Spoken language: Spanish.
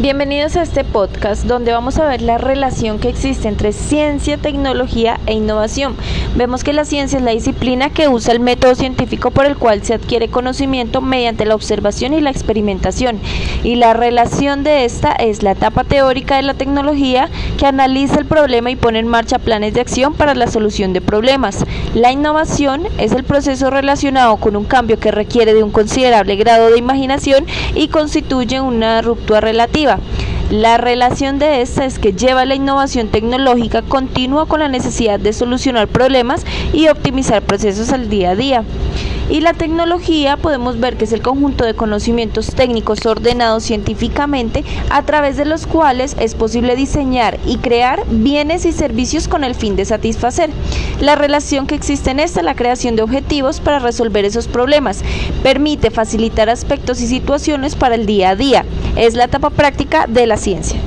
Bienvenidos a este podcast donde vamos a ver la relación que existe entre ciencia, tecnología e innovación. Vemos que la ciencia es la disciplina que usa el método científico por el cual se adquiere conocimiento mediante la observación y la experimentación. Y la relación de esta es la etapa teórica de la tecnología que analiza el problema y pone en marcha planes de acción para la solución de problemas. La innovación es el proceso relacionado con un cambio que requiere de un considerable grado de imaginación y constituye una ruptura relativa la relación de esta es que lleva la innovación tecnológica continua con la necesidad de solucionar problemas y optimizar procesos al día a día. Y la tecnología podemos ver que es el conjunto de conocimientos técnicos ordenados científicamente a través de los cuales es posible diseñar y crear bienes y servicios con el fin de satisfacer. La relación que existe en esta es la creación de objetivos para resolver esos problemas. Permite facilitar aspectos y situaciones para el día a día. Es la etapa práctica de la ciencia.